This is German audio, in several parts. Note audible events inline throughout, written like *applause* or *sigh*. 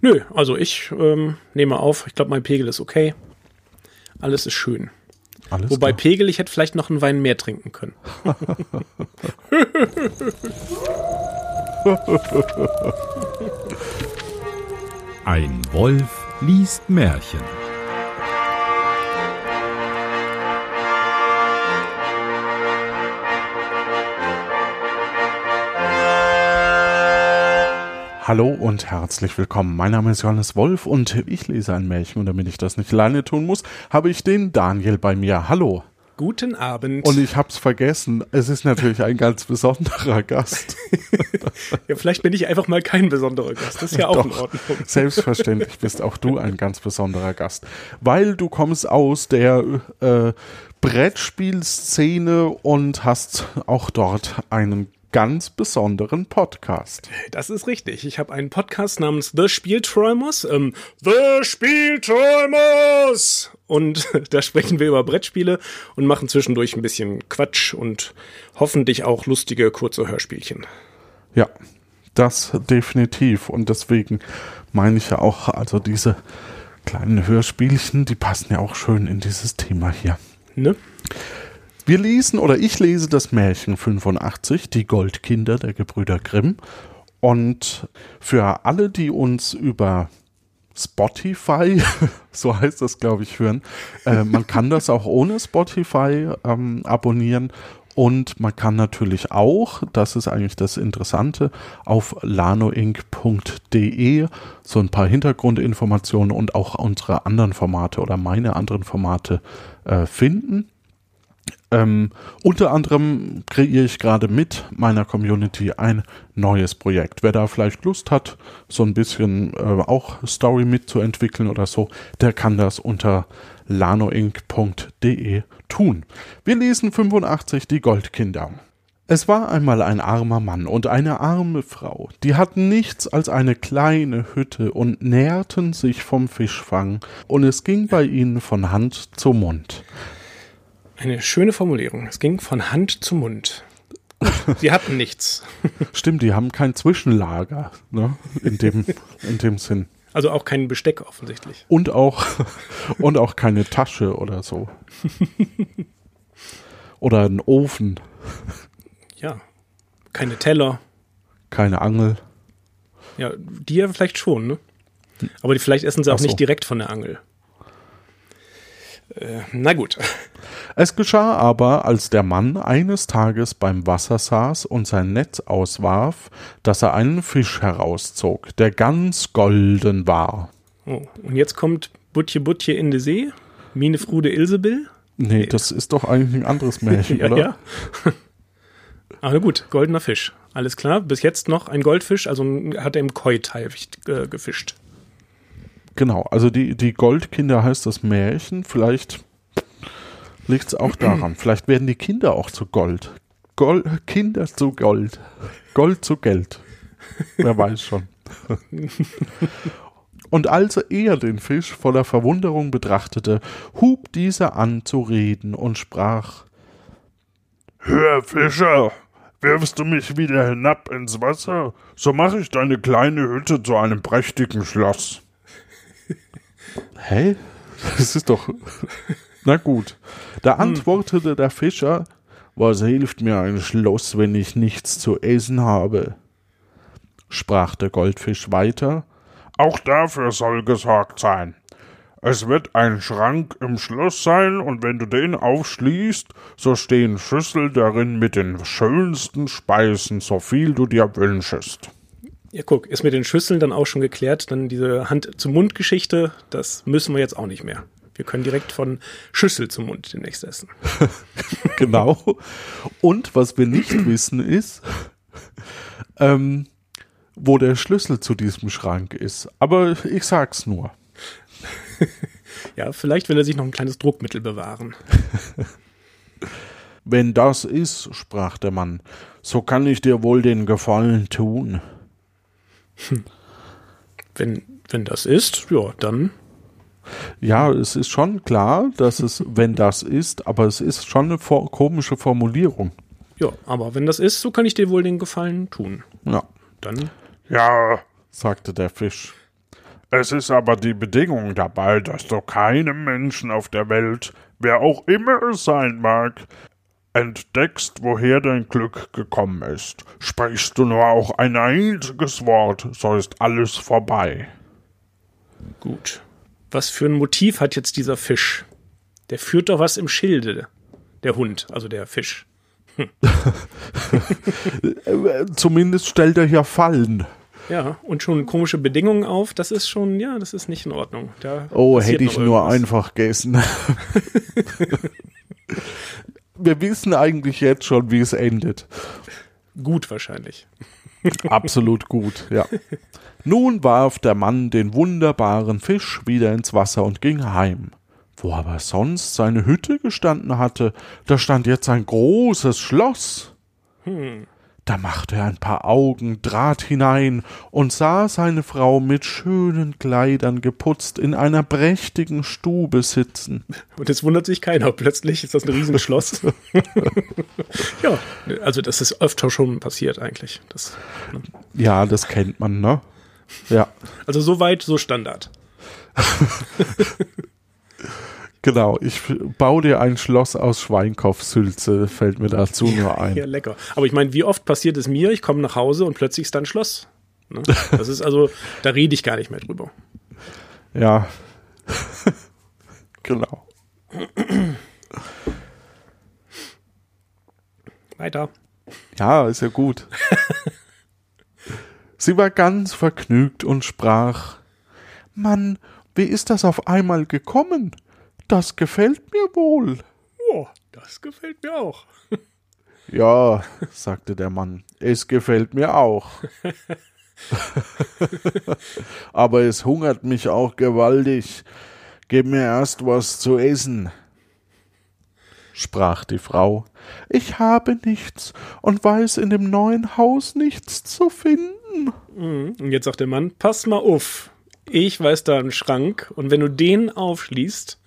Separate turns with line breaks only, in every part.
Nö, also ich ähm, nehme auf. Ich glaube, mein Pegel ist okay. Alles ist schön.
Alles
Wobei
klar.
Pegel, ich hätte vielleicht noch einen Wein mehr trinken können. *laughs*
Ein Wolf liest Märchen.
Hallo und herzlich willkommen. Mein Name ist Johannes Wolf und ich lese ein Märchen und damit ich das nicht alleine tun muss, habe ich den Daniel bei mir. Hallo.
Guten Abend.
Und ich hab's vergessen. Es ist natürlich ein ganz besonderer *laughs* Gast. *laughs*
ja, vielleicht bin ich einfach mal kein besonderer Gast. Das ist ja auch in
Doch,
Ordnung. *laughs*
Selbstverständlich bist auch du ein ganz besonderer Gast, weil du kommst aus der äh, Brettspielszene und hast auch dort einen ganz besonderen Podcast.
Das ist richtig. Ich habe einen Podcast namens The Spielträumers. Ähm, The Spielträumers! Und *laughs* da sprechen wir über Brettspiele und machen zwischendurch ein bisschen Quatsch und hoffentlich auch lustige kurze Hörspielchen.
Ja, das definitiv. Und deswegen meine ich ja auch, also diese kleinen Hörspielchen, die passen ja auch schön in dieses Thema hier.
Ne?
Wir lesen oder ich lese das Märchen 85, die Goldkinder der Gebrüder Grimm. Und für alle, die uns über Spotify, *laughs* so heißt das, glaube ich, hören, äh, man kann das auch ohne Spotify ähm, abonnieren. Und man kann natürlich auch, das ist eigentlich das Interessante, auf lanoinc.de so ein paar Hintergrundinformationen und auch unsere anderen Formate oder meine anderen Formate äh, finden. Ähm, unter anderem kreiere ich gerade mit meiner Community ein neues Projekt. Wer da vielleicht Lust hat, so ein bisschen äh, auch Story mitzuentwickeln oder so, der kann das unter lanoinc.de tun. Wir lesen 85 die Goldkinder. Es war einmal ein armer Mann und eine arme Frau, die hatten nichts als eine kleine Hütte und nährten sich vom Fischfang, und es ging bei ihnen von Hand zu Mund.
Eine schöne Formulierung. Es ging von Hand zu Mund. Sie hatten nichts. *laughs*
Stimmt, die haben kein Zwischenlager, ne? In dem, in dem Sinn.
Also auch kein Besteck offensichtlich.
Und auch, *laughs* und auch keine Tasche oder so. Oder ein Ofen,
Ja. Keine Teller.
keine Angel.
Ja, die ja vielleicht schon, ne? Aber die, vielleicht essen sie auch
so.
nicht direkt von der Angel. Äh, na gut.
Es geschah aber, als der Mann eines Tages beim Wasser saß und sein Netz auswarf, dass er einen Fisch herauszog, der ganz golden war.
Oh, und jetzt kommt Butje Butje in die See. Mine Frude Ilsebill.
Nee, das ist doch eigentlich ein anderes Märchen, *laughs*
Ja,
oder?
ja. *laughs* Aber gut, goldener Fisch. Alles klar. Bis jetzt noch ein Goldfisch, also hat er im Koi-Teich äh, gefischt.
Genau, also die, die Goldkinder heißt das Märchen. Vielleicht liegt es auch daran. Vielleicht werden die Kinder auch zu Gold. Gold. Kinder zu Gold. Gold zu Geld. Wer weiß schon. Und als er den Fisch voller Verwunderung betrachtete, hub dieser an zu reden und sprach
Hör, Fischer, wirfst du mich wieder hinab ins Wasser, so mache ich deine kleine Hütte zu einem prächtigen Schloss.
Hä? Das ist doch. Na gut. Da antwortete der Fischer: Was hilft mir ein Schloss, wenn ich nichts zu essen habe? Sprach der Goldfisch weiter:
Auch dafür soll gesorgt sein. Es wird ein Schrank im Schloss sein, und wenn du den aufschließt, so stehen Schüssel darin mit den schönsten Speisen, so viel du dir wünschest.
Ja, guck, ist mit den Schüsseln dann auch schon geklärt. Dann diese Hand-zu-Mund-Geschichte, das müssen wir jetzt auch nicht mehr. Wir können direkt von Schüssel zum Mund demnächst essen. *laughs*
Genau. Und was wir nicht *clears throat* wissen ist, ähm, wo der Schlüssel zu diesem Schrank ist. Aber ich sag's nur. *laughs*
Ja, vielleicht will er sich noch ein kleines Druckmittel bewahren. *laughs*
Wenn das ist, sprach der Mann, so kann ich dir wohl den Gefallen tun.
Wenn, wenn das ist, ja, dann.
Ja, es ist schon klar, dass es, wenn das ist, aber es ist schon eine for komische Formulierung.
Ja, aber wenn das ist, so kann ich dir wohl den Gefallen tun.
Ja,
Dann,
Ja,
sagte der Fisch.
Es ist aber die Bedingung dabei, dass du keinem Menschen auf der Welt, wer auch immer es sein mag, entdeckst, woher dein Glück gekommen ist. Sprichst du nur auch ein einziges Wort, so ist alles vorbei.
Gut. Was für ein Motiv hat jetzt dieser Fisch? Der führt doch was im Schilde. Der Hund, also der Fisch. *laughs*
Zumindest stellt er hier Fallen.
Ja, und schon komische Bedingungen auf. Das ist schon, ja, das ist nicht in Ordnung. Da
Oh, hätte ich nur einfach gegessen. *laughs* Wir wissen eigentlich jetzt schon, wie es endet.
Gut wahrscheinlich. *laughs*
Absolut gut, ja. Nun warf der Mann den wunderbaren Fisch wieder ins Wasser und ging heim. Wo aber sonst seine Hütte gestanden hatte, da stand jetzt ein großes Schloss. Da machte er ein paar Augen, trat hinein und sah seine Frau mit schönen Kleidern geputzt in einer prächtigen Stube sitzen.
Und jetzt wundert sich keiner. Plötzlich ist das ein Riesenschloss. *laughs* ja, also das ist öfter schon passiert eigentlich. Das,
Ja, das kennt man, ne? Ja,
also so weit, so Standard. *laughs*
genau. Ich baue dir ein Schloss aus Schweinkopfsülze, fällt mir dazu nur ein.
Ja, lecker. Aber ich meine, wie oft passiert es mir? Ich komme nach Hause und plötzlich ist da ein Schloss. Ne? *laughs* Das ist also, da rede ich gar nicht mehr drüber.
Ja. *laughs* genau.
Weiter.
Ja, ist ja gut. Sie war ganz vergnügt und sprach: Mann, wie ist das auf einmal gekommen? Das gefällt mir wohl.
Oh, das gefällt mir auch. *laughs*
Ja, sagte der Mann, es gefällt mir auch. *laughs* Aber es hungert mich auch gewaltig. Gib mir erst was zu essen. Sprach die Frau, ich habe nichts und weiß in dem neuen Haus nichts zu finden.
Und jetzt sagt der Mann, pass mal auf. Ich weiß da einen Schrank und wenn du den aufschließt,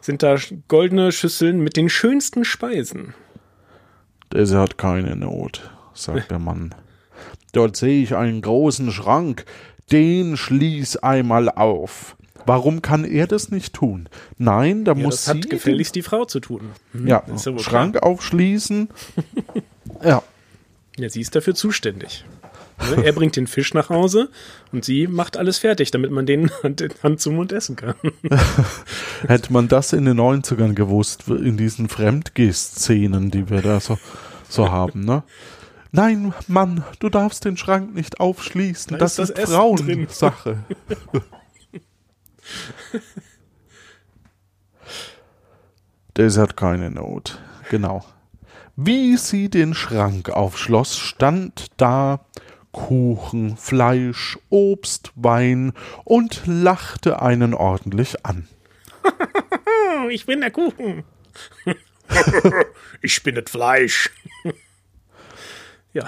sind da goldene Schüsseln mit den schönsten Speisen.
Das hat keine Not, sagt der Mann. Dort sehe ich einen großen Schrank, den schließ einmal auf. Warum kann er das nicht tun? Nein, da
Ja,
muss
das
sie
hat gefälligst die Frau zu tun. Hm,
Ja,
ja
Schrank aufschließen. *laughs* ja,
Ja, sie ist dafür zuständig. Ne, Er bringt den Fisch nach Hause und sie macht alles fertig, damit man den *laughs* Hand, zum Mund essen kann. *laughs*
hätte man das in den 90ern gewusst, in diesen Fremdgeh-Szenen, die wir da so, so haben, ne? Nein, Mann, du darfst den Schrank nicht aufschließen.
Da
das
ist
ist,
das drin.
Frauensache. *laughs* das hat keine Not. Genau. Wie sie den Schrank aufschloss, stand da Kuchen, Fleisch, Obst, Wein und lachte einen ordentlich an. *laughs*
Ich bin der Kuchen. *laughs* ich bin das Fleisch. *laughs* ja,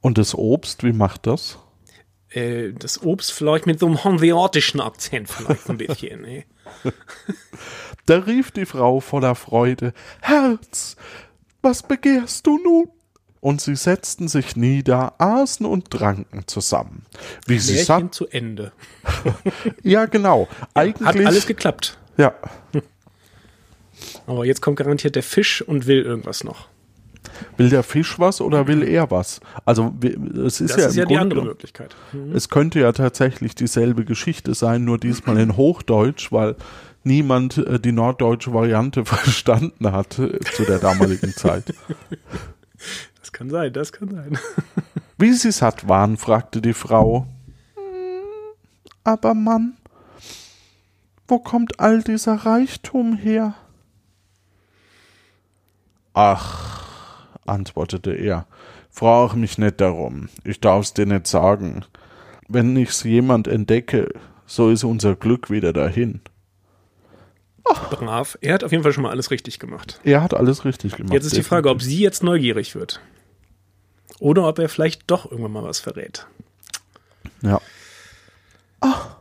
Und das Obst, wie macht das?
äh, das Obst vielleicht mit so einem hanseatischen Akzent vielleicht ein bisschen. Ne?
Da rief die Frau voller Freude, Herz, was begehrst du nun? Und sie setzten sich nieder, aßen und tranken zusammen. Wie sie
Märchen
satt,
zu Ende. *laughs*
ja genau,
Hat
eigentlich,
alles geklappt.
ja,
Aber jetzt kommt garantiert der Fisch und will irgendwas noch.
will der Fisch was oder will er was? Also es ist
Das
ja
ist ja die
Grunde,
andere Möglichkeit.
es könnte ja tatsächlich dieselbe Geschichte sein, nur diesmal in Hochdeutsch, weil niemand äh, die norddeutsche Variante *laughs* verstanden hat äh, zu der damaligen Zeit. *laughs*
Das kann sein, das kann sein. *laughs*
Wie sie satt waren, fragte die Frau. "Hm, Aber Mann, wo kommt all dieser Reichtum her? Ach, antwortete er, frag mich nicht darum, ich darf's dir nicht sagen. Wenn ich's jemand entdecke, so ist unser Glück wieder dahin.
Brav. Er hat auf jeden Fall schon mal alles richtig gemacht.
Er hat alles richtig gemacht.
Jetzt ist die Frage, ob sie jetzt neugierig wird. Oder ob er vielleicht doch irgendwann mal was verrät.
Ja. Ah,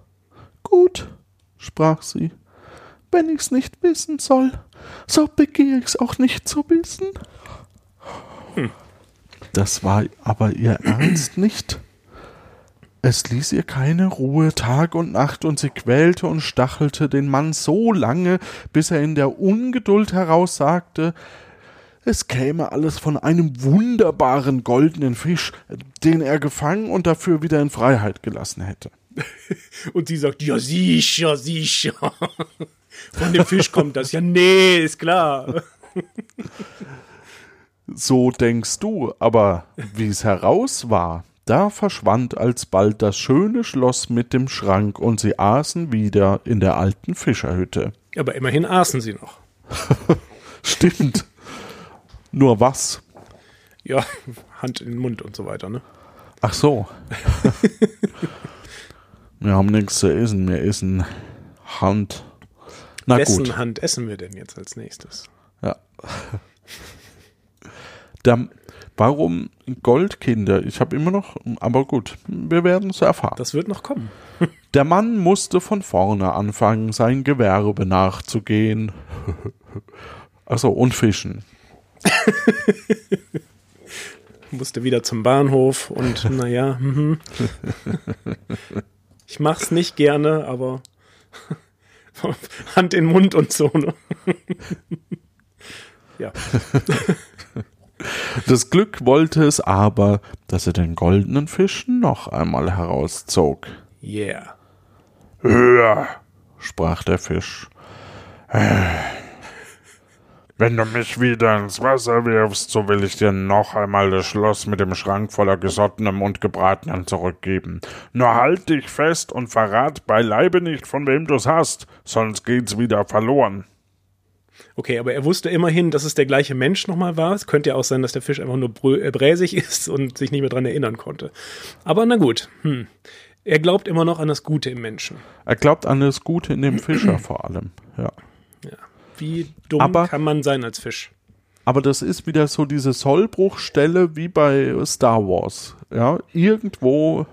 gut, sprach sie. Wenn ich's nicht wissen soll, so begehr ich's auch nicht zu wissen. Das war aber ihr Ernst nicht. Es ließ ihr keine Ruhe Tag und Nacht, und sie quälte und stachelte den Mann so lange, bis er in der Ungeduld heraussagte, es käme alles von einem wunderbaren goldenen Fisch, den er gefangen und dafür wieder in Freiheit gelassen hätte. *laughs*
Und sie sagt, ja sicher, sicher. *laughs* Von dem Fisch kommt das. Ja, nee, ist klar. *laughs*
So denkst du, aber wie es heraus war, da verschwand alsbald das schöne Schloss mit dem Schrank und sie aßen wieder in der alten Fischerhütte.
Aber immerhin aßen sie noch.
Stimmt. Nur was?
Ja, *laughs* Hand in den Mund und so weiter, ne?
Ach so. *laughs* wir haben nichts zu essen, wir essen Hand. Na
Wessen
gut.
Hand essen wir denn jetzt als nächstes?
Ja. Der, warum Goldkinder? Ich habe immer noch, aber gut, wir werden es erfahren.
Das wird noch kommen. *laughs*
Der Mann musste von vorne anfangen, sein Gewerbe nachzugehen. Achso, und fischen. *laughs*
Musste wieder zum Bahnhof und *laughs* naja, mhm. ich mach's nicht gerne, aber *laughs* Hand in Mund und so, ne? ja.
Das Glück wollte es aber, dass er den goldenen Fisch noch einmal herauszog.
Yeah.
Hör,
Sprach der Fisch.
Wenn du mich wieder ins Wasser wirfst, so will ich dir noch einmal das Schloss mit dem Schrank voller Gesottenem und Gebratenem zurückgeben. Nur halt dich fest und verrat beileibe nicht, von wem du's hast, sonst geht's wieder verloren.
Okay, aber er wusste immerhin, dass es der gleiche Mensch nochmal war. Es könnte ja auch sein, dass der Fisch einfach nur äh, bräsig *laughs* ist und sich nicht mehr dran erinnern konnte. Aber na gut. Hm. Er glaubt immer noch an das Gute im Menschen.
Er glaubt an das Gute in dem Fischer vor allem. Ja.
Ja. Wie dumm
Aber-
kann man sein als Fisch?
Aber das ist wieder so diese Sollbruchstelle wie bei Star Wars. Ja, irgendwo,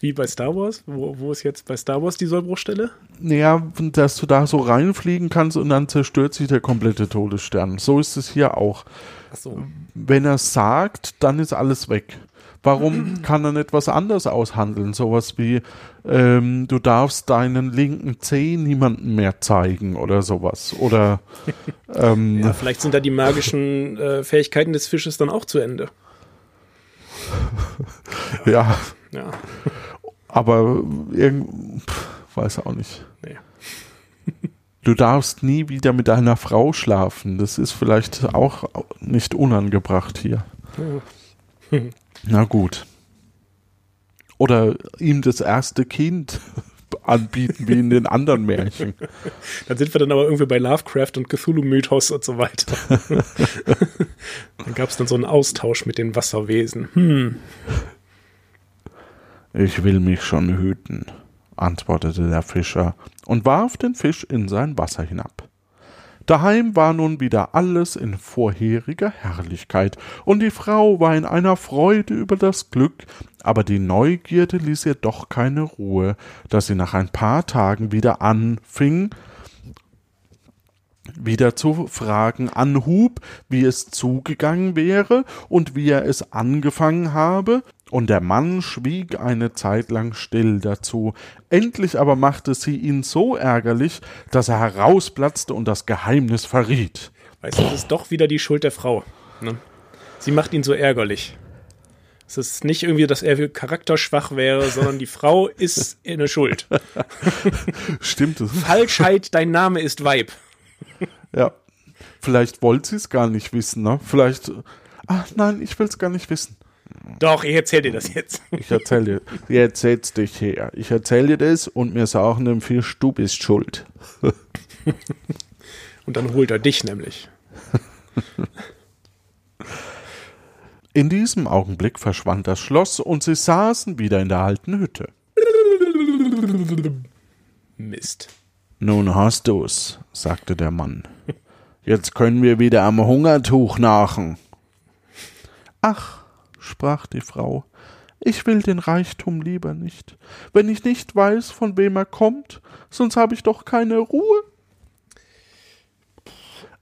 Wie bei Star Wars? Wo, wo ist jetzt bei Star Wars die Sollbruchstelle?
naja, dass du da so reinfliegen kannst und dann zerstört sich der komplette Todesstern. So ist es hier auch.
Ach so.
Wenn er sagt, dann ist alles weg. Warum kann er nicht was anderes aushandeln? Sowas wie, ähm, du darfst deinen linken Zeh niemandem mehr zeigen oder sowas. Oder *laughs* ähm,
Ja, vielleicht sind da die magischen äh, Fähigkeiten des Fisches dann auch zu Ende. *laughs*
ja,
Ja.
aber irgend, weiß auch nicht.
Nee.
Du darfst nie wieder mit deiner Frau schlafen. Das ist vielleicht auch nicht unangebracht hier. Na gut. Oder ihm das erste Kind *laughs* anbieten, wie in den anderen Märchen.
Dann sind wir dann aber irgendwie bei Lovecraft und Cthulhu-Mythos und so weiter. *laughs* dann gab es dann so einen Austausch mit den Wasserwesen. Hm.
Ich will mich schon hüten, antwortete der Fischer und warf den Fisch in sein Wasser hinab. Daheim war nun wieder alles in vorheriger Herrlichkeit, und die Frau war in einer Freude über das Glück, aber die Neugierde ließ ihr doch keine Ruhe, dass sie nach ein paar Tagen wieder anfing, wieder zu fragen anhub, wie es zugegangen wäre und wie er es angefangen habe, und der Mann schwieg eine Zeit lang still dazu. Endlich aber machte sie ihn so ärgerlich, dass er herausplatzte und das Geheimnis verriet.
Weißt du, das ist doch wieder die Schuld der Frau. Ne? Sie macht ihn so ärgerlich. Es ist nicht irgendwie, dass er charakterschwach wäre, sondern die Frau ist eine Schuld. *laughs*
Stimmt es?
Falschheit, dein Name ist Weib. *laughs*
Ja. Vielleicht wollte sie es gar nicht wissen, ne? Vielleicht. Ach nein, ich will es gar nicht wissen.
Doch, ich erzähl dir das jetzt. *laughs*
Ich erzähl dir. Jetzt setz dich her. Ich erzähl dir das und mir sagen dem Fisch, du bist schuld. *laughs*
Und dann holt er dich nämlich.
In diesem Augenblick verschwand das Schloss und sie saßen wieder in der alten Hütte.
Mist.
Nun hast du's, sagte der Mann. Jetzt können wir wieder am Hungertuch nachen. Ach, sprach die Frau, ich will den Reichtum lieber nicht, wenn ich nicht weiß, von wem er kommt, sonst habe ich doch keine Ruhe.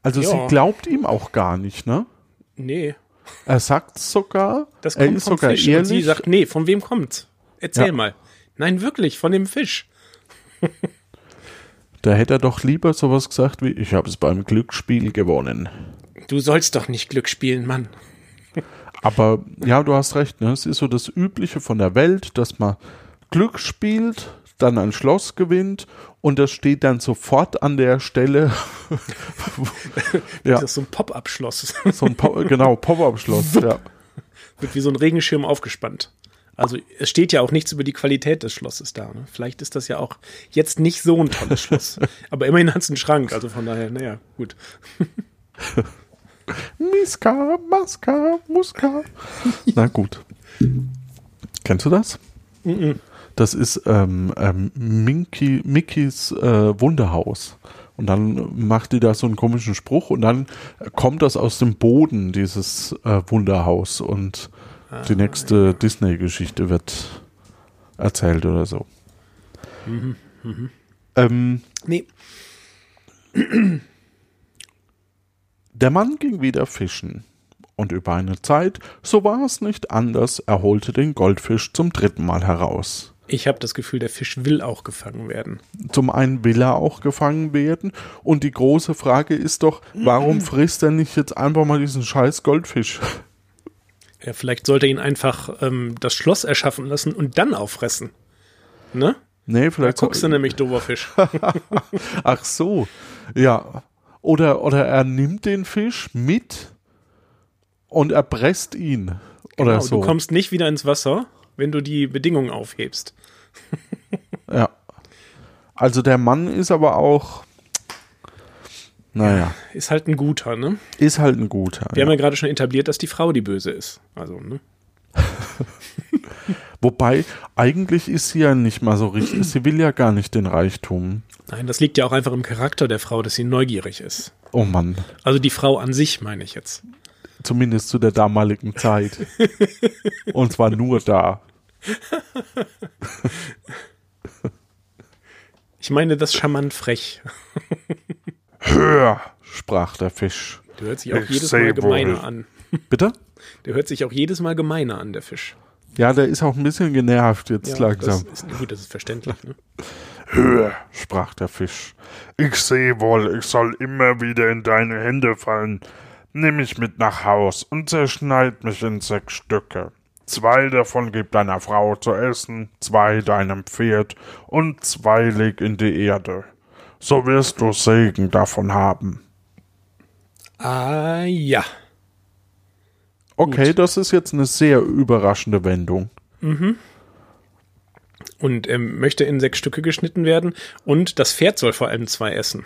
Also
Ja.
sie glaubt ihm auch gar nicht, ne?
Nee,
Er sagt sogar,
das
er
kommt
ist
vom
sogar
Fisch.
ehrlich.
Sie sagt, nee, von wem kommt's? Erzähl
Ja.
mal. Nein, wirklich, von dem Fisch.
Da hätte er doch lieber sowas gesagt wie, ich habe es beim Glücksspiel gewonnen.
Du sollst doch nicht Glück spielen, Mann.
Aber ja, du hast recht, ne? es ist so das Übliche von der Welt, dass man Glück spielt, dann ein Schloss gewinnt und das steht dann sofort an der Stelle. ja,
Das ist so ein Pop-Up-Schloss.
so ein Pop, genau, Pop-Up-Schloss. Ja.
Wird wie so ein Regenschirm aufgespannt. Also es steht ja auch nichts über die Qualität des Schlosses da. Ne? Vielleicht ist das ja auch jetzt nicht so ein tolles Schloss. *laughs* Aber immerhin hat es einen Schrank. Also von daher, naja, gut. *laughs*
Miska, Maska, Muska. Na gut. Kennst du das? Das ist ähm, ähm, Minky, Mickys äh, Wunderhaus. Und dann macht die da so einen komischen Spruch und dann kommt das aus dem Boden, dieses äh, Wunderhaus. Und die nächste Disney-Geschichte wird erzählt oder so. Ähm,
Nee,
Der Mann ging wieder fischen. Und über eine Zeit, so war es nicht anders, er holte den Goldfisch zum dritten Mal heraus.
ich habe das Gefühl, der Fisch will auch gefangen werden.
Zum einen will er auch gefangen werden. Und die große Frage ist doch, warum *clears throat* frisst er nicht jetzt einfach mal diesen scheiß Goldfisch?
Ja, vielleicht sollte er ihn einfach ähm, das Schloss erschaffen lassen und dann auffressen. Ne?
Nee,
Da
vielleicht.
guckst du nämlich, dober Fisch. *laughs*
Ach so. Ja. Oder, oder er nimmt den Fisch mit und erpresst ihn. Oder
Genau,
so.
Du kommst nicht wieder ins Wasser, wenn du die Bedingungen aufhebst. *laughs*
Ja. Also der Mann ist aber auch. Naja,
Ist halt ein guter, ne?
ist halt ein guter.
Wir
ja.
haben ja gerade schon etabliert, dass die Frau die Böse ist. Also, ne? *laughs*
Wobei, eigentlich ist sie ja nicht mal so richtig. Sie will ja gar nicht den Reichtum.
Nein, das liegt ja auch einfach im Charakter der Frau, dass sie neugierig ist.
Oh Mann.
Also die Frau an sich, meine ich jetzt.
Zumindest zu der damaligen Zeit. *laughs* Und zwar nur da.
Ich meine das charmant frech.
Hör, sprach der Fisch.
Der hört sich auch
Ich
jedes Mal gemeiner
wohl.
an.
Bitte? *laughs*
Der hört sich auch jedes Mal gemeiner an, der Fisch.
Ja, der ist auch ein bisschen genervt jetzt langsam.
Das ist, gut, das ist verständlich. Ne?
Hör,
sprach der Fisch.
ich sehe wohl, ich soll immer wieder in deine Hände fallen. Nimm mich mit nach Haus und zerschneid mich in sechs Stücke. Zwei davon gib deiner Frau zu essen, zwei deinem Pferd und zwei leg in die Erde. So wirst du Segen davon haben.
Ah, ja.
Okay, das ist jetzt eine sehr überraschende Wendung.
Und ähm, möchte in sechs Stücke geschnitten werden. Und das Pferd soll vor allem zwei essen.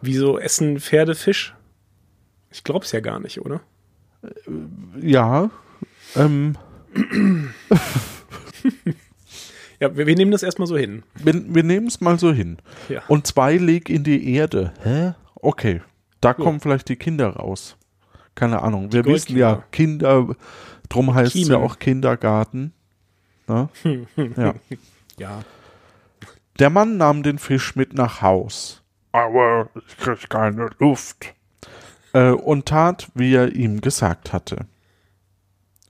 Wieso essen Pferde Fisch? Ich glaub's ja gar nicht, oder?
Ja. Ähm, *clears throat*
Ja, wir, wir nehmen das erstmal so hin.
wir wir nehmen es mal so hin.
Ja.
Und zwei leg in die Erde. Hä? Okay. Da kommen vielleicht die Kinder raus. Keine Ahnung. Wir wissen ja, Kinder, drum heißt es ja auch Kindergarten. Ne? *laughs* ja.
Ja.
Der Mann nahm den Fisch mit nach Haus
Aber ich krieg keine Luft.
äh, und tat, wie er ihm gesagt hatte.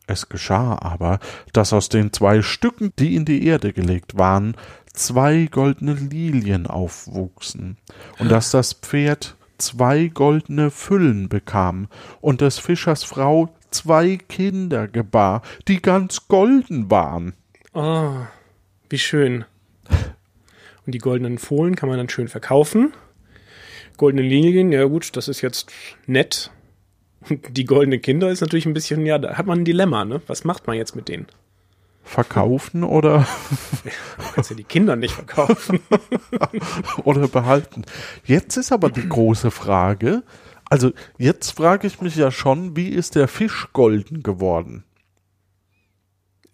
Es geschah aber, dass aus den zwei Stücken, die in die Erde gelegt waren, zwei goldene Lilien aufwuchsen, und dass das Pferd zwei goldene Füllen bekam, und des Fischers Frau zwei Kinder gebar, die ganz golden waren.
Oh, wie schön. Und die goldenen Fohlen kann man dann schön verkaufen. Goldene Linien, ja gut, das ist jetzt nett. Die goldenen Kinder ist natürlich ein bisschen, ja, da hat man ein Dilemma, ne? Was macht man jetzt mit denen?
Verkaufen oder,
Du kannst ja die Kinder nicht verkaufen. *laughs*
oder behalten? Jetzt ist aber die große Frage, also jetzt frage ich mich ja schon, wie ist der Fisch golden geworden?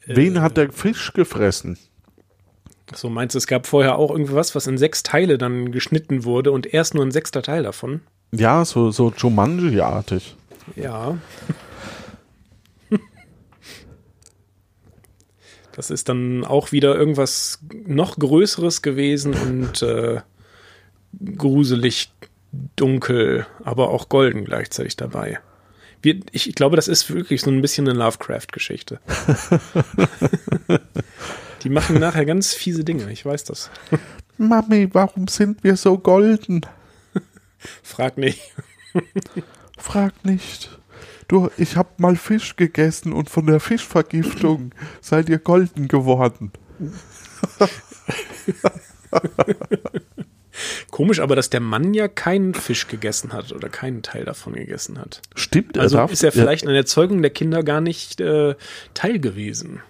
Wen hat der Fisch gefressen?
So meinst du, es gab vorher auch irgendwas, was in sechs Teile dann geschnitten wurde und erst nur ein sechster Teil davon?
Ja, so, so Jumanji-artig.
Ja. Das ist dann auch wieder irgendwas noch Größeres gewesen und äh, gruselig dunkel, aber auch golden gleichzeitig dabei. Wir, ich glaube, das ist wirklich so ein bisschen eine Lovecraft-Geschichte. *laughs* Die machen nachher ganz fiese Dinge, ich weiß das.
Mami, warum sind wir so golden?
Frag nicht. *laughs*
Frag nicht. Du, ich hab mal Fisch gegessen und von der Fischvergiftung *clears throat* seid ihr golden geworden.
Komisch, aber dass der Mann ja keinen Fisch gegessen hat oder keinen Teil davon gegessen hat.
Stimmt,
Also
darf-
ist er vielleicht an der Erzeugung der Kinder gar nicht äh, teil gewesen.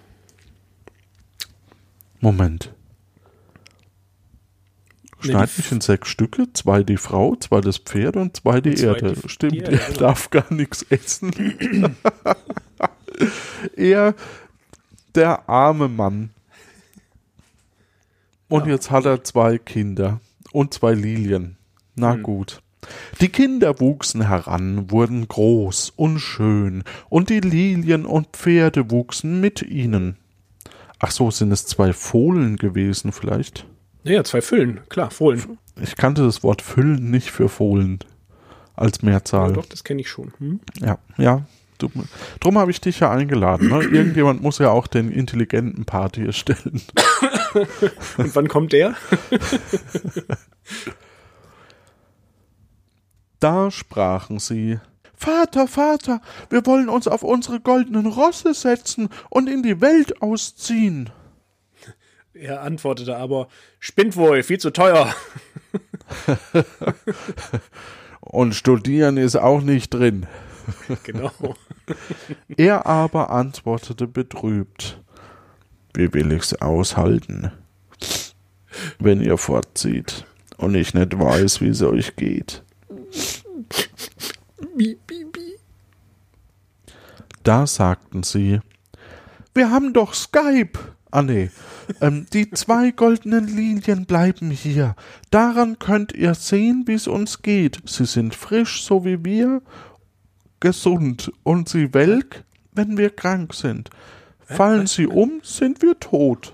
Moment. Schneid mich in sechs Stücke, zwei die Frau, zwei das Pferd und zwei die
Und zwei
Erde.
die-
Stimmt,
die Erde,
er darf gar nichts essen. *laughs* er, der arme Mann. Und jetzt hat er zwei Kinder und zwei Lilien. Na
Hm.
gut. Die Kinder wuchsen heran, wurden groß und schön, und die Lilien und Pferde wuchsen mit ihnen. Ach so, sind es zwei Fohlen gewesen vielleicht?
Naja, zwei Füllen, klar, Fohlen.
Ich kannte das Wort Füllen nicht für Fohlen als
Ja,
Mehrzahl.
doch, das kenne ich schon. Hm?
Ja, ja. Du, drum habe ich dich ja eingeladen. Ne? Irgendjemand muss ja auch den intelligenten Part hier stellen. *laughs*
Und wann kommt der? *laughs*
Da sprachen sie. Vater, Vater, wir wollen uns auf unsere goldenen Rosse setzen und in die Welt ausziehen.
Er antwortete aber, spinnt wohl, viel zu teuer. *laughs*
Und studieren ist auch nicht drin. *laughs*
genau.
Er aber antwortete betrübt. Wie will ich's aushalten, wenn ihr fortzieht und ich nicht weiß, wie es euch geht? Da sagten sie, wir haben doch Skype. Ah nee, ähm, die zwei goldenen Linien bleiben hier. Daran könnt ihr sehen, wie es uns geht. Sie sind frisch, so wie wir, gesund und sie welk, wenn wir krank sind. Fallen sie um, sind wir tot.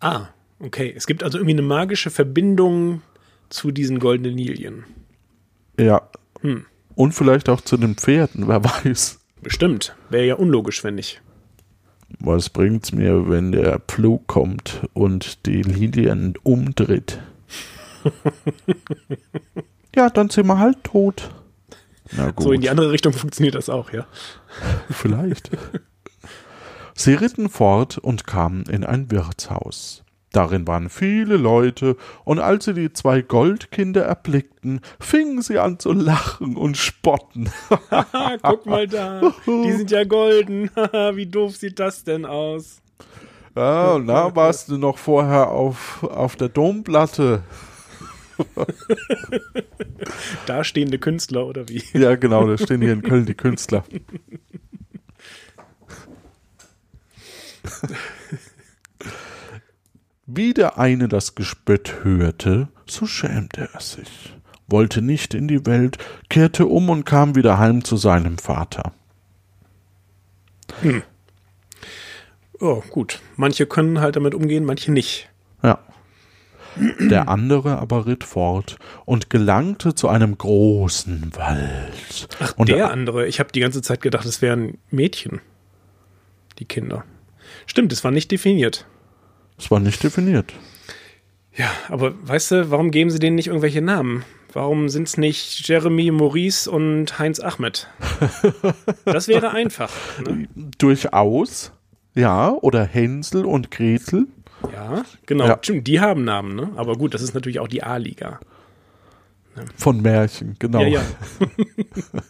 Ah, okay. Es gibt also irgendwie eine magische Verbindung zu diesen goldenen Lilien.
Ja. Und vielleicht auch zu den Pferden, wer *laughs* weiß.
Bestimmt. Wäre ja unlogisch, wenn nicht.
Was bringt's mir, wenn der Pflug kommt und die Lilien umdreht? *laughs* ja, dann sind wir halt tot. Na gut,
So in die andere Richtung funktioniert das auch, ja.
vielleicht. Sie ritten fort und kamen in ein Wirtshaus. Darin waren viele Leute, und als sie die zwei Goldkinder erblickten, fingen sie an zu lachen und spotten. *laughs*
Guck mal da. Die sind ja golden. *laughs* Wie doof sieht das denn aus?
Ja, und da warst du noch vorher auf, auf der Domplatte. *laughs*
Da stehende Künstler oder wie?
Ja, genau, da stehen hier in Köln die Künstler. Wie der eine das Gespött hörte, so schämte er sich, wollte nicht in die Welt, kehrte um und kam wieder heim zu seinem Vater.
Oh, gut. Manche können halt damit umgehen, manche nicht.
Ja. Der andere aber ritt fort und gelangte zu einem großen Wald.
Ach,
und
der andere. Ich habe die ganze Zeit gedacht, es wären Mädchen. Die Kinder. Stimmt, es war nicht definiert.
Es war nicht definiert.
Ja, aber weißt du, warum geben sie denen nicht irgendwelche Namen? Warum sind es nicht Jeremy, Maurice und Heinz Ahmed? *laughs* Das wäre einfach. Ne?
Durchaus. Ja, oder Hänsel und Gretel.
Ja, genau.
Ja.
Stimmt, die haben Namen, ne? Aber gut, das ist natürlich auch die A-Liga.
Von Märchen, genau.
Ja, ja. *laughs*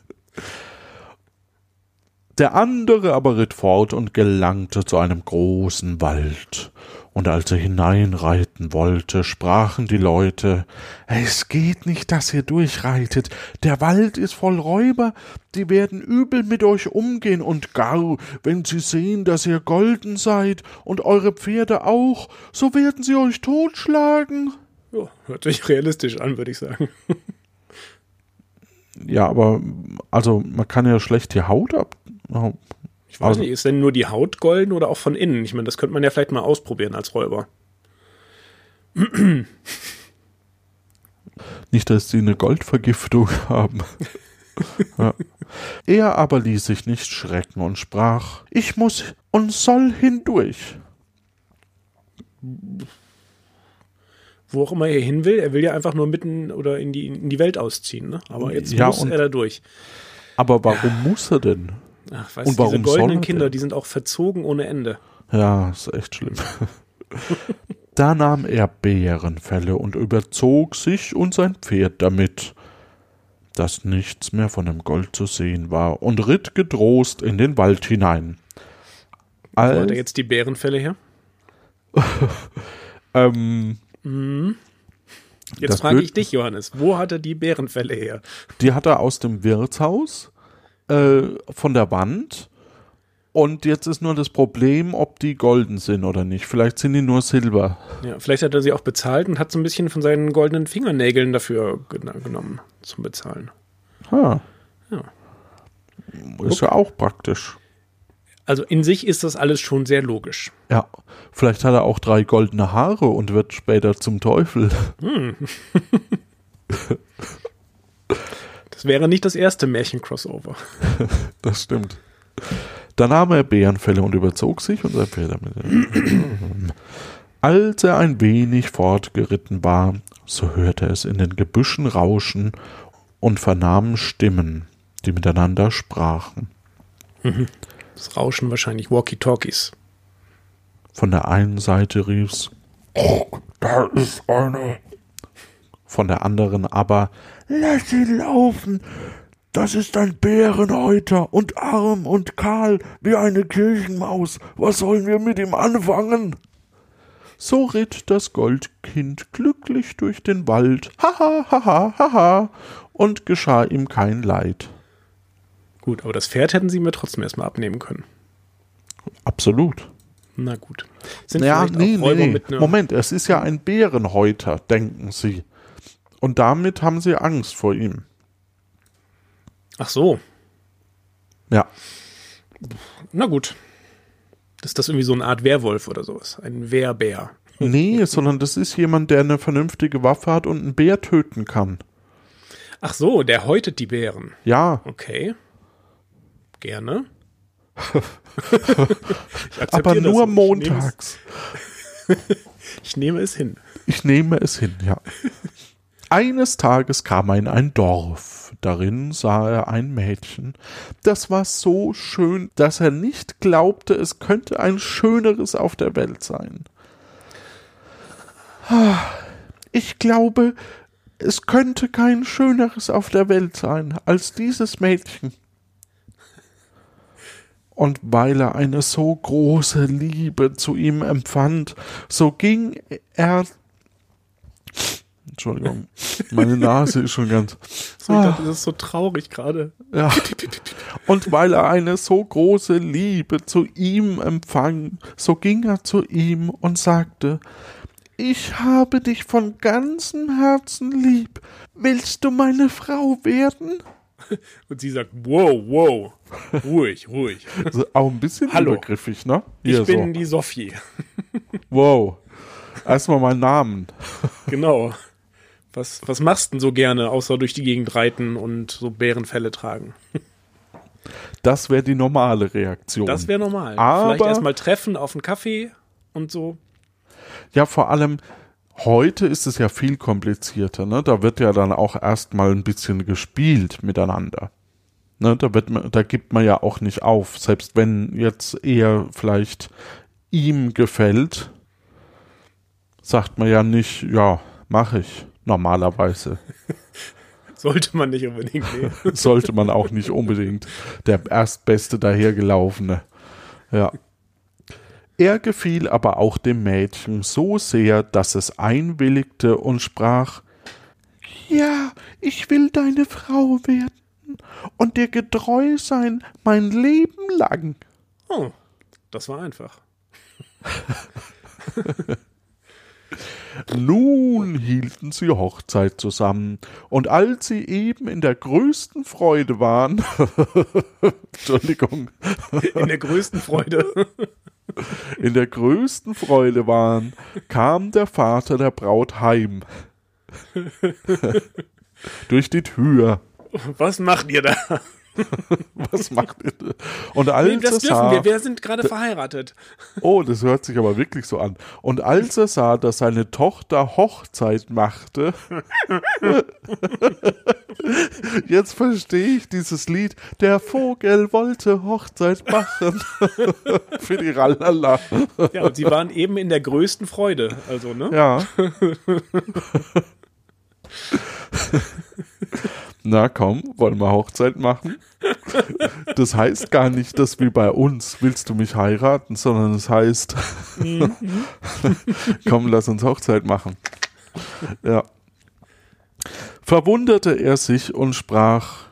Der andere aber ritt fort und gelangte zu einem großen Wald. Und als er hineinreiten wollte, sprachen die Leute, es geht nicht, dass ihr durchreitet, der Wald ist voll Räuber, die werden übel mit euch umgehen, und gar, wenn sie sehen, dass ihr golden seid, und eure Pferde auch, so werden sie euch totschlagen.
ja. Hört sich realistisch an, würde ich sagen.
Ja, aber, also, man kann ja schlecht die Haut ab.
Ich weiß
Also-
nicht, ist denn nur die Haut golden oder auch von innen? Ich meine, das könnte man ja vielleicht mal ausprobieren als Räuber. *clears throat*
Nicht, dass sie eine Goldvergiftung *laughs* haben. Er aber ließ sich nicht schrecken und sprach, ich muss und soll hindurch.
Wo auch immer er hin will, er will ja einfach nur mitten oder in die, in die Welt ausziehen, ne? Aber jetzt
Ja,
muss er da durch.
Aber warum muss er denn?
Ach, weißt
Und warum
diese goldenen
er
Kinder, die sind auch verzogen ohne Ende.
Ja, ist echt schlimm. *laughs* da nahm er Bärenfelle und überzog sich und sein Pferd damit, dass nichts mehr von dem Gold zu sehen war, und ritt getrost in den Wald hinein.
Wo hat er
Als,
jetzt die Bärenfälle her? *laughs*
ähm,
Jetzt
Das
frage ich dich, Johannes, wo hat er die Bärenfälle her?
die hat er aus dem Wirtshaus äh, von der Wand. Und jetzt ist nur das Problem, ob die golden sind oder nicht. Vielleicht sind die nur silber.
Ja, vielleicht hat er sie auch bezahlt und hat so ein bisschen von seinen goldenen Fingernägeln dafür genommen zum Bezahlen.
Ha.
Ja.
Ist ja auch praktisch.
Also in sich ist das alles schon sehr logisch.
Ja, vielleicht hat er auch drei goldene Haare und wird später zum Teufel. *laughs*
Das wäre nicht das erste Märchen-Crossover. *laughs*
Das stimmt. Da nahm er Bärenfelle und überzog sich und sein Pferd damit. Als er ein wenig fortgeritten war, so hörte es in den Gebüschen rauschen und vernahm Stimmen, die miteinander sprachen.
Das Rauschen wahrscheinlich Walkie-Talkies.
Von der einen Seite rief's,
Da ist eine.
von der anderen aber,
Lass ihn laufen. Das ist ein Bärenhäuter und arm und kahl wie eine Kirchenmaus. Was sollen wir mit ihm anfangen?
So ritt das Goldkind glücklich durch den Wald, haha, haha, haha, und geschah ihm kein Leid.
Gut, aber das Pferd hätten sie mir trotzdem erstmal abnehmen können.
Absolut.
Na gut. Sind
Ja, nee, nee, nee. Moment, es ist ja ein Bärenhäuter, denken sie. Und damit haben sie Angst vor ihm.
Ach so.
Ja,
Na gut. Ist das irgendwie so eine Art Werwolf oder sowas? Ein Wehrbär. *laughs*
nee, sondern das ist jemand, der eine vernünftige Waffe hat und einen Bär töten kann.
Ach so, der häutet die Bären.
Ja,
Okay. Gerne. *laughs*
aber nur montags. *laughs*
Ich nehme es hin.
Ich nehme es hin, ja. Eines Tages kam er in ein Dorf. Darin sah er ein Mädchen. Das war so schön, dass er nicht glaubte, es könnte ein schöneres auf der Welt sein. Ich glaube, es könnte kein schöneres auf der Welt sein als dieses Mädchen. Und weil er eine so große Liebe zu ihm empfand, so ging er. Entschuldigung, meine Nase ist schon ganz.
So, ich dachte, das ist so traurig gerade.
Ja. Und weil er eine so große Liebe zu ihm empfang, so ging er zu ihm und sagte, ich habe dich von ganzem Herzen lieb. Willst du meine Frau werden? *laughs*
Und sie sagt, wow, wow. Ruhig, ruhig.
Also auch ein bisschen
Hallo.
übergriffig, ne?
Ich
Hier
bin die Sophie.
so. Wow. Erstmal meinen Namen.
Genau. Was, was machst denn so gerne, außer durch die Gegend reiten und so Bärenfälle tragen?
Das wäre die normale Reaktion.
Das wäre normal.
Aber-
Vielleicht erstmal treffen auf einen Kaffee und so.
Ja, vor allem heute ist es ja viel komplizierter. Ne? Da wird ja dann auch erstmal ein bisschen gespielt miteinander. Ne? Da, wird man, da gibt man ja auch nicht auf. Selbst wenn jetzt eher vielleicht ihm gefällt, sagt man ja nicht, ja, mache ich normalerweise. *laughs*
Sollte man nicht unbedingt nehmen. *laughs*
Sollte man auch nicht unbedingt der erstbeste dahergelaufene. Ja. Er gefiel aber auch dem Mädchen so sehr, dass es einwilligte und sprach Ja, ich will deine Frau werden und dir getreu sein mein Leben lang.
Oh, das war einfach. *laughs*
Nun hielten sie Hochzeit zusammen, und als sie eben in der größten Freude waren, *laughs* Entschuldigung,
In der größten Freude.
in der größten Freude waren, kam der Vater der Braut heim. *laughs* Durch die Tür.
Was macht ihr da? *laughs*
Was macht ihr? Und als
Nee, das
er
dürfen
sah,
wir. Wir sind gerade verheiratet.
Oh, das hört sich aber wirklich so an. Und als er sah, dass seine Tochter Hochzeit machte, *laughs* jetzt verstehe ich dieses Lied, der Vogel wollte Hochzeit machen. *laughs* Für die Rallala.
Ja, und sie waren eben in der größten Freude. Also, ne?
Ja. Na komm, wollen wir Hochzeit machen? *laughs* Das heißt gar nicht, dass wie bei uns, willst du mich heiraten, sondern es heißt, *laughs* komm, lass uns Hochzeit machen. Ja. Verwunderte er sich und sprach,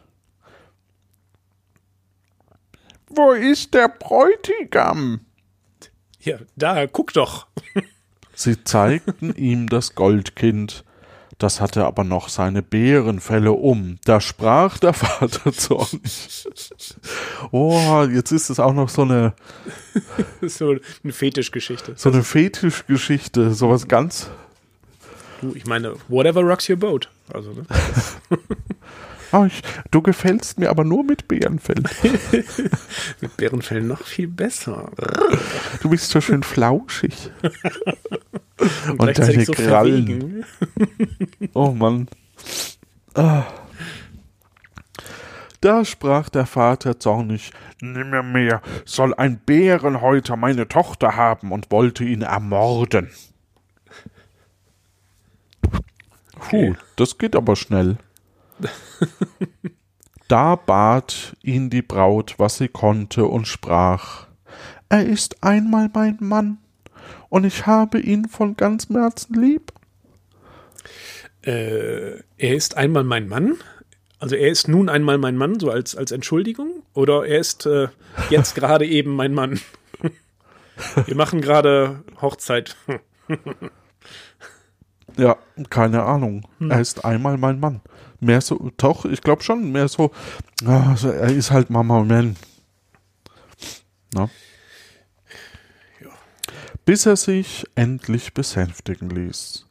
wo ist der Bräutigam?
Ja, da, guck doch.
Sie zeigten ihm das Goldkind, das hatte aber noch seine Bärenfelle um. Da sprach der Vater *laughs* zornig. Oh, jetzt ist es auch noch so eine, *laughs*
so eine Fetischgeschichte.
so eine Fetischgeschichte, sowas ganz.
Du, ich meine, whatever rocks your boat. Also, ne? *laughs*
Oh, ich, du gefällst mir aber nur mit Bärenfell. *laughs*
Mit Bärenfällen noch viel besser.
Du bist so schön flauschig. Und deine
gleichzeitig so
Krallen. Oh Mann. Ah. Da sprach der Vater zornig,
Nimmermehr soll ein Bärenhäuter meine Tochter haben und wollte ihn ermorden.
Puh, das geht aber schnell. *laughs* da bat ihn die Braut, was sie konnte, und sprach, er ist einmal mein Mann, und ich habe ihn von ganzem Herzen lieb.
Äh, er ist einmal mein Mann. Also er ist nun einmal mein Mann, so als, als Entschuldigung. Oder er ist äh, jetzt gerade *laughs* eben mein Mann. *laughs* Wir machen gerade Hochzeit.
Ja, keine Ahnung. Er ist einmal mein Mann. Mehr so, doch, ich glaube schon, mehr so, ah, so, er ist halt Mama Man. Na? Bis er sich endlich besänftigen ließ.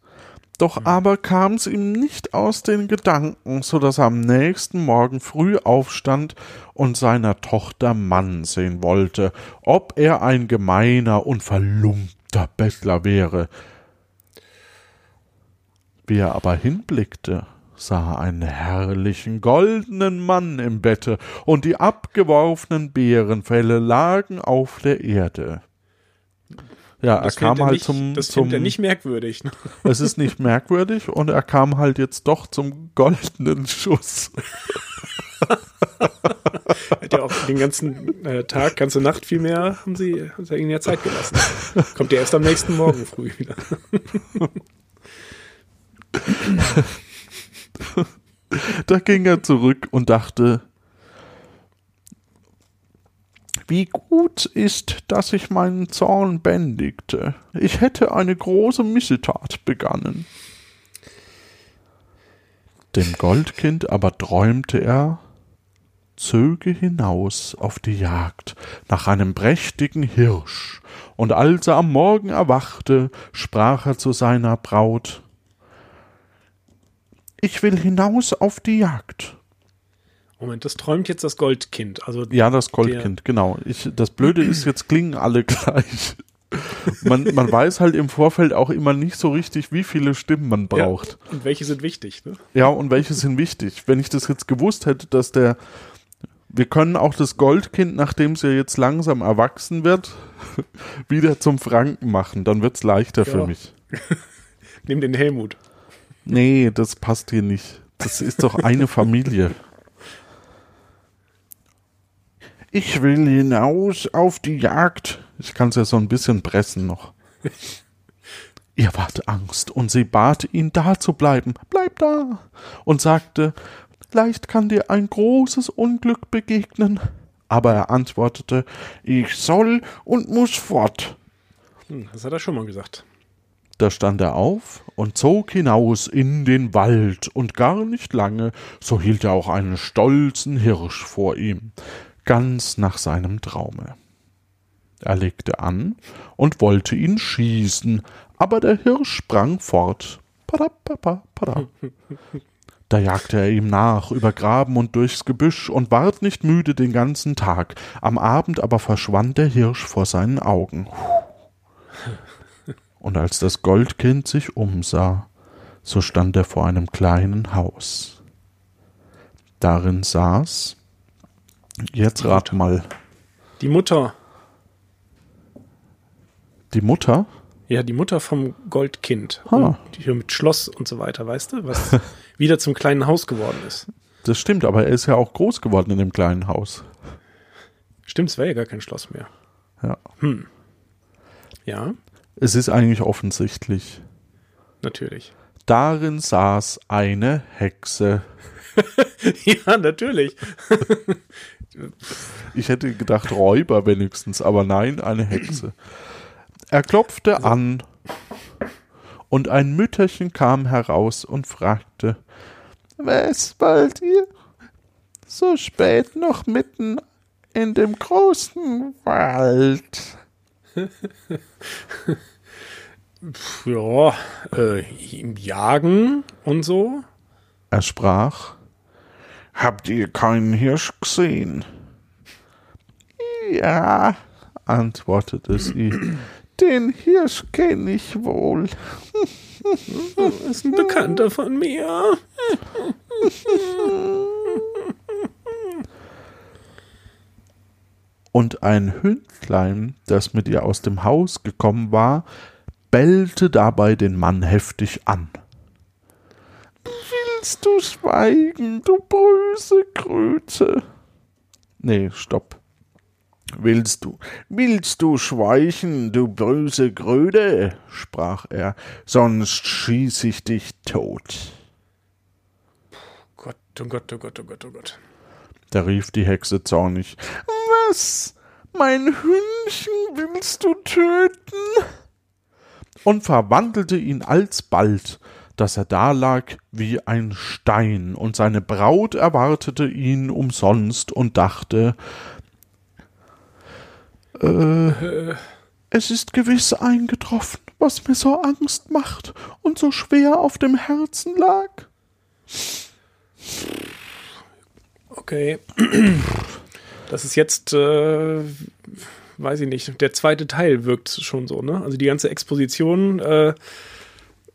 Doch aber kam es ihm nicht aus den Gedanken, so dass er am nächsten Morgen früh aufstand und seiner Tochter Mann sehen wollte, ob er ein gemeiner und verlumpter Bettler wäre. Wie er aber hinblickte, sah einen herrlichen goldenen Mann im Bette, und die abgeworfenen Bärenfelle lagen auf der Erde. Ja, er
Das
kam
er
halt
nicht,
zum,
Das
zum
findet er nicht merkwürdig. Ne? *laughs*
es ist nicht merkwürdig und er kam halt jetzt doch zum goldenen Schuss. *laughs*
Hat ja auch den ganzen äh, Tag, ganze Nacht viel mehr, haben sie, haben sie ihnen ja Zeit gelassen. Kommt ja erst am nächsten Morgen früh wieder. *laughs*
Da ging er zurück und dachte, wie gut ist, dass ich meinen Zorn bändigte. Ich hätte eine große Missetat begangen. Dem Goldkind aber träumte er, zöge hinaus auf die Jagd nach einem prächtigen Hirsch, und als er am Morgen erwachte, sprach er zu seiner Braut Ich will hinaus auf die Jagd.
Moment, das träumt jetzt das Goldkind. Also
Ja, das Goldkind, genau. Ich, das Blöde ist, jetzt klingen alle *laughs* gleich. Man, man weiß halt im Vorfeld auch immer nicht so richtig, wie viele Stimmen man braucht.
Ja, und welche sind wichtig? Ne?
Ja, und welche sind wichtig? Wenn ich das jetzt gewusst hätte, dass der. Wir können auch das Goldkind, nachdem es ja jetzt langsam erwachsen wird, *laughs* wieder zum Franken machen. Dann wird's leichter für
Ja.
mich. *laughs*
Nimm den Helmut.
Nee, das passt hier nicht. Das ist doch eine Familie. Ich will hinaus auf die Jagd. Ich kann es ja so ein bisschen pressen noch. Ihr wart Angst und sie bat ihn, da zu bleiben. Bleib da. Und sagte, leicht kann dir ein großes Unglück begegnen. Aber er antwortete, ich soll und muss fort.
Hm, das hat er schon mal gesagt.
Da stand er auf und zog hinaus in den Wald, und gar nicht lange, so hielt er auch einen stolzen Hirsch vor ihm, ganz nach seinem Traume. Er legte an und wollte ihn schießen, aber der Hirsch sprang fort. Pada, papa, pada. Da jagte er ihm nach, über Graben und durchs Gebüsch und ward nicht müde den ganzen Tag. Am Abend aber verschwand der Hirsch vor seinen Augen. Und als das Goldkind sich umsah, so stand er vor einem kleinen Haus. Darin saß, jetzt rat mal,
Die Mutter.
die Mutter,
Ja, die Mutter vom Goldkind.
Ah.
Die hier mit Schloss und so weiter, weißt du? Was *laughs* wieder zum kleinen Haus geworden ist.
das stimmt, aber er ist ja auch groß geworden in dem kleinen Haus.
Stimmt, es wäre ja gar kein Schloss mehr.
Ja.
Ja,
Es ist eigentlich offensichtlich.
natürlich.
Darin saß eine Hexe. *laughs*
ja, natürlich. *laughs*
Ich hätte gedacht Räuber wenigstens, aber nein, eine Hexe. Er klopfte an und ein Mütterchen kam heraus und fragte, was wollt ihr? So spät noch mitten in dem großen Wald.
Ja, äh, jagen und so.
Er sprach,
Habt ihr keinen Hirsch gesehen?
ja, antwortete sie, den Hirsch kenne ich wohl. *laughs*
ist ein Bekannter von mir. *laughs*
und ein Hündlein, das mit ihr aus dem Haus gekommen war, bellte dabei den Mann heftig an. Willst du schweigen, du böse Kröte? Nee, stopp. Willst du, willst du schweichen, du böse Kröte? sprach er, sonst schieß ich dich tot.
Gott, oh Gott, oh Gott, oh Gott, oh Gott.
Da rief die Hexe zornig. Was? Mein Hündchen willst du töten? Und verwandelte ihn alsbald, dass er dalag wie ein Stein, und seine Braut erwartete ihn umsonst und dachte, äh, es ist gewiss eingetroffen, was mir so Angst macht und so schwer auf dem Herzen lag.
Okay. Das ist jetzt, äh, weiß ich nicht, der zweite Teil wirkt schon so, ne? Also die ganze Exposition äh,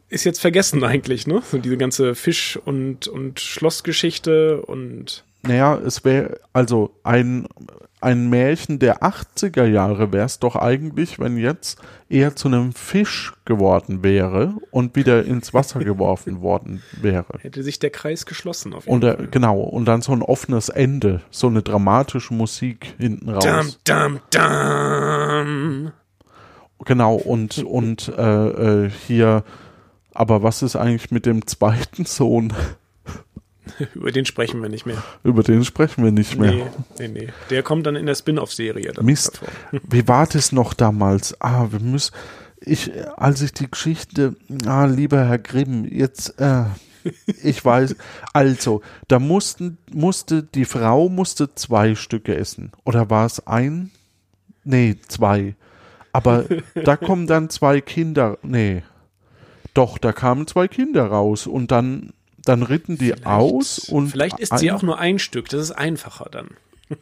ist jetzt vergessen eigentlich, ne? So diese ganze Fisch- und, und Schlossgeschichte und
Naja, es wäre, also ein, ein Märchen der 80er Jahre wäre es doch eigentlich, wenn jetzt eher zu einem Fisch geworden wäre und wieder ins Wasser *laughs* geworfen worden wäre.
hätte sich der Kreis geschlossen auf jeden
Und er,
Fall.
genau, und dann so ein offenes Ende, so eine dramatische Musik hinten raus.
Dam, dam, dam.
Genau, und, und äh, äh, hier, aber was ist eigentlich mit dem zweiten Sohn? *laughs*
Über den sprechen wir nicht mehr.
Über den sprechen wir nicht mehr.
Nee, nee, nee. Der kommt dann in der Spin-off-Serie.
Mist. *laughs* Wie war das noch damals? Ah, wir müssen. Ich, als ich die Geschichte, ah, lieber Herr Grimm, jetzt, äh, *laughs* ich weiß, also, da mussten, musste, die Frau musste zwei Stücke essen. Oder war es ein? Nee, zwei. Aber da kommen dann zwei Kinder, nee. Doch, da kamen zwei Kinder raus und dann, dann ritten die aus und.
Vielleicht ist sie auch nur ein Stück. Das ist einfacher dann. *laughs*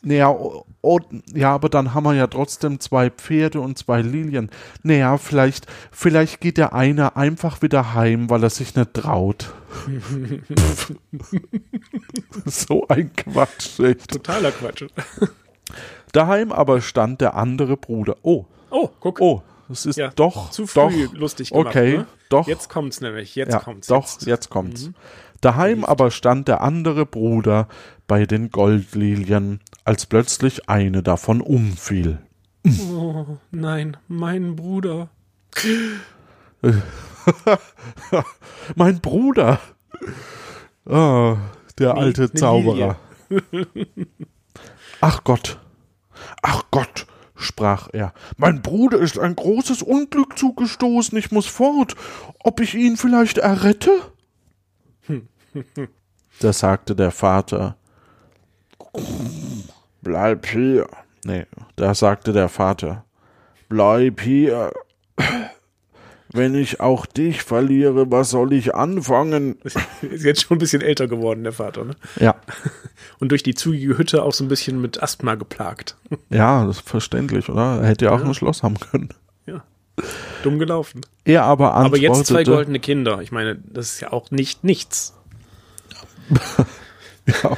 Naja, o- o- ja, aber dann haben wir ja trotzdem zwei Pferde und zwei Lilien. Naja, vielleicht, vielleicht geht der eine einfach wieder heim, weil er sich nicht traut. *laughs* so ein Quatsch, echt.
Totaler Quatsch.
Daheim aber stand der andere Bruder. Oh,
Oh, guck.
oh, es ist
Ja,
doch,
zu früh
doch,
lustig gemacht.
okay,
ne?
doch.
Jetzt kommt's nämlich. Jetzt
ja,
kommt's.
doch,
jetzt.
jetzt, kommt's. Daheim aber stand der andere Bruder bei den Goldlilien, als plötzlich eine davon umfiel.
Oh, nein, mein Bruder. *laughs*
Mein Bruder. Ah, der alte Zauberer. *laughs* Ach Gott. Ach Gott, sprach er. Mein Bruder ist ein großes Unglück zugestoßen. Ich muss fort. Ob ich ihn vielleicht errette? *laughs* Da sagte der Vater. Bleib hier. Nee, da sagte der Vater. Bleib hier.
Wenn ich auch dich verliere, was soll ich anfangen?
Ist jetzt schon ein bisschen älter geworden, der Vater, ne?
Ja. *laughs*
Und durch die zugige Hütte auch so ein bisschen mit Asthma geplagt. *laughs*
Ja, das ist verständlich, oder? Er hätte ja auch
Ja.
ein Schloss haben können.
Ja. Dumm gelaufen.
Er aber
Aber
antwortete,
jetzt zwei goldene Kinder. Ich meine, das ist ja auch nicht nichts. *laughs*
Ja,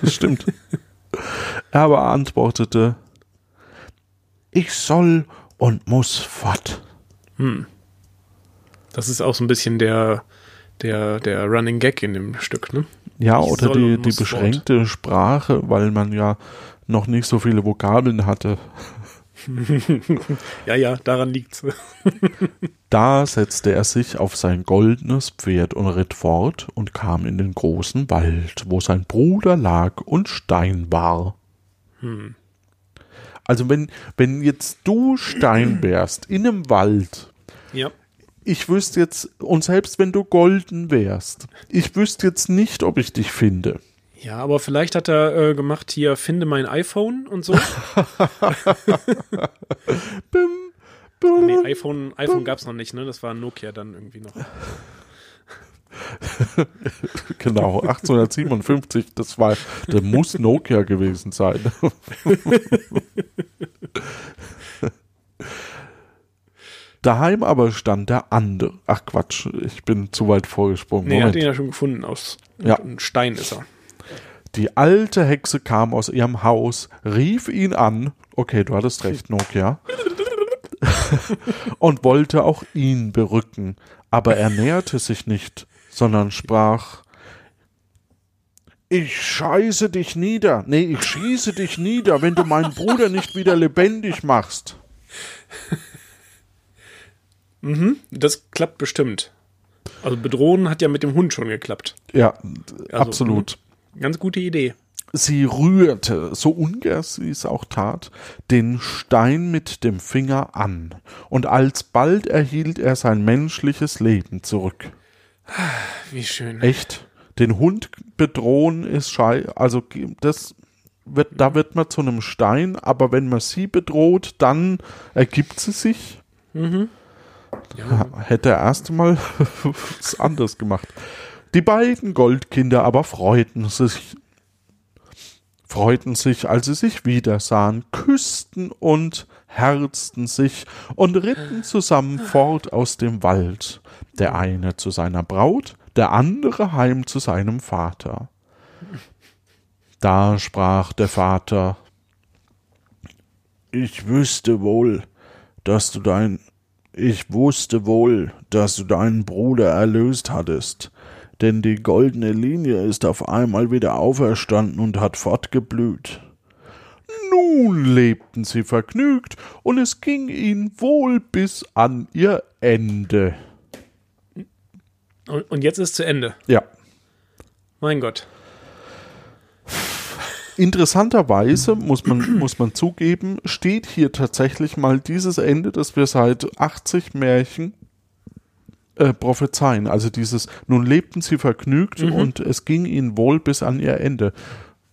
das stimmt. er aber antwortete, ich soll und muss fort.
Das ist auch so ein bisschen der, der, der Running Gag in dem Stück, ne?
Ja,
Ich
oder die, die beschränkte Sprache, weil man ja noch nicht so viele Vokabeln hatte. *laughs*
Ja, ja, daran liegt's. *laughs*
Da setzte er sich auf sein goldenes Pferd und ritt fort und kam in den großen Wald, wo sein Bruder lag und Stein war. Also wenn, wenn jetzt du Stein *clears throat* wärst in einem Wald,
Ja.
Ich wüsste jetzt, und selbst wenn du golden wärst, ich wüsste jetzt nicht, ob ich dich finde.
Ja, aber vielleicht hat er äh, gemacht hier, finde mein iPhone und so. *laughs*
Bim, bim.
Nee, iPhone, iPhone gab's noch nicht, ne? Das war Nokia dann irgendwie noch. *laughs*
Genau, 1857, das war, das muss Nokia gewesen sein. *laughs* Daheim aber stand der andere. Ach Quatsch, ich bin zu weit vorgesprungen.
Nee, er hat ihn ja schon gefunden aus.
Ja.
Ein Stein ist er.
Die alte Hexe kam aus ihrem Haus, rief ihn an. Okay, du hattest recht, Nokia. *laughs* und wollte auch ihn berücken. Aber er näherte sich nicht, sondern sprach: Ich scheiße dich nieder. Nee, ich schieße dich nieder, wenn du meinen Bruder nicht wieder lebendig machst.
Das klappt bestimmt. Also bedrohen hat ja mit dem Hund schon geklappt.
Ja,
Also,
absolut.
Ganz gute Idee.
Sie rührte, so ungern sie es auch tat, den Stein mit dem Finger an, und alsbald erhielt er sein menschliches Leben zurück.
Wie schön.
Echt? Den Hund bedrohen ist schei, also das wird, da wird man zu einem Stein, aber wenn man sie bedroht, dann ergibt sie sich.
Ja,
Hätte er erst mal *laughs* was anderes gemacht. Die beiden Goldkinder aber freuten sich, freuten sich, als sie sich wiedersahen, küssten und herzten sich und ritten zusammen fort aus dem Wald, der eine zu seiner Braut, der andere heim zu seinem Vater. Da sprach der Vater, ich wüsste wohl, dass du dein, ich wusste wohl, dass du deinen Bruder erlöst hattest, denn die goldene Linie ist auf einmal wieder auferstanden und hat fortgeblüht. Nun lebten sie vergnügt, und es ging ihnen wohl bis an ihr Ende.
und, jetzt ist zu Ende.
Ja.
Mein Gott.
Interessanterweise muss man, *clears throat* muss man zugeben, steht hier tatsächlich mal dieses Ende, das wir seit 80 Märchen äh, prophezeien. Also dieses, nun lebten sie vergnügt
Mhm.
und es ging ihnen wohl bis an ihr Ende.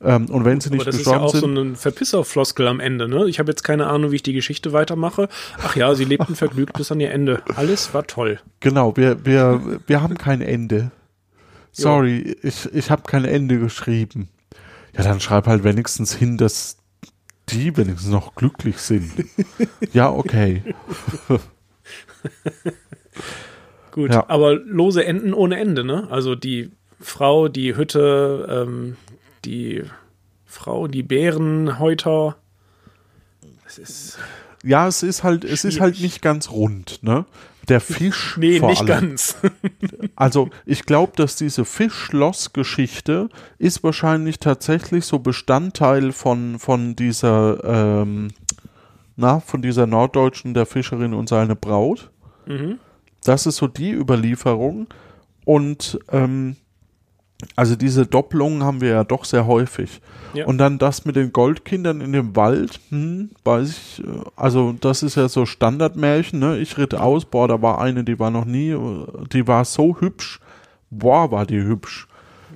Ähm, und wenn sie nicht
das ist ja
gestorben
auch so
sind,
ein Verpisser-Floskel am Ende, ne? Ich habe jetzt keine Ahnung, wie ich die Geschichte weitermache. Ach ja, sie lebten *laughs* vergnügt bis an ihr Ende. Alles war toll.
genau, wir, wir, wir haben kein Ende. Sorry, ich, ich habe kein Ende geschrieben. Ja, dann schreib halt wenigstens hin, dass die wenigstens noch glücklich sind. *laughs* ja, okay. *laughs*
Gut,
Ja.
aber lose Enden ohne Ende, ne? Also die Frau, die Hütte, ähm, die Frau, die Bärenhäuter. Es ist.
Ja, es ist halt, es ist halt nicht ganz rund, ne? Der *laughs* Fisch
Nee,
vor
nicht
allem.
ganz. *laughs*
Also ich glaube, dass diese Fischschloss-Geschichte ist wahrscheinlich tatsächlich so Bestandteil von, von dieser, ähm, na, von dieser Norddeutschen, der Fischerin und seine Braut.
Mhm.
Das ist so die Überlieferung. Und ähm, also diese Doppelungen haben wir ja doch sehr häufig.
Ja.
Und dann das mit den Goldkindern in dem Wald, hm, weiß ich, äh, also das ist ja so Standardmärchen, ne? Ich ritt aus, boah, da war eine, die war noch nie, äh, die war so hübsch, boah, war die hübsch.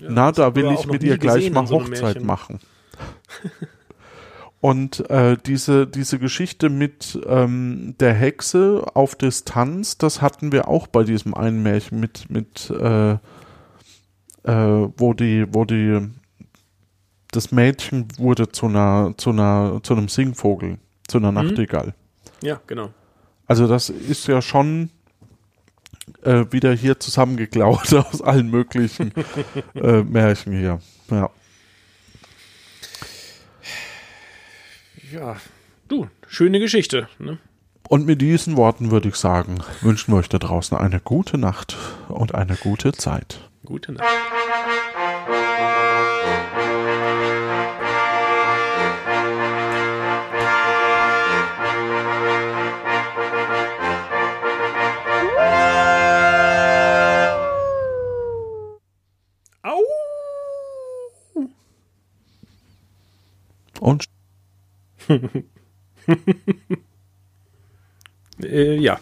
Na, da will ich mit ihr gleich mal
so
Hochzeit
Märchen.
machen. *laughs* Und äh, diese, diese Geschichte mit ähm, der Hexe auf Distanz, das hatten wir auch bei diesem einen Märchen mit, mit äh, äh, wo die, wo die das Mädchen wurde zu einer, zu einer, zu einem Singvogel, zu einer Nachtigall.
Ja, genau.
Also das ist ja schon äh, wieder hier zusammengeklaut *laughs* aus allen möglichen äh, *laughs* Märchen hier. Ja.
Ja, du, schöne Geschichte. Ne?
Und mit diesen Worten würde ich sagen, wünschen wir euch da draußen eine gute Nacht und eine gute Zeit.
Gute Nacht. Au!
Und *laughs*
Äh, ja.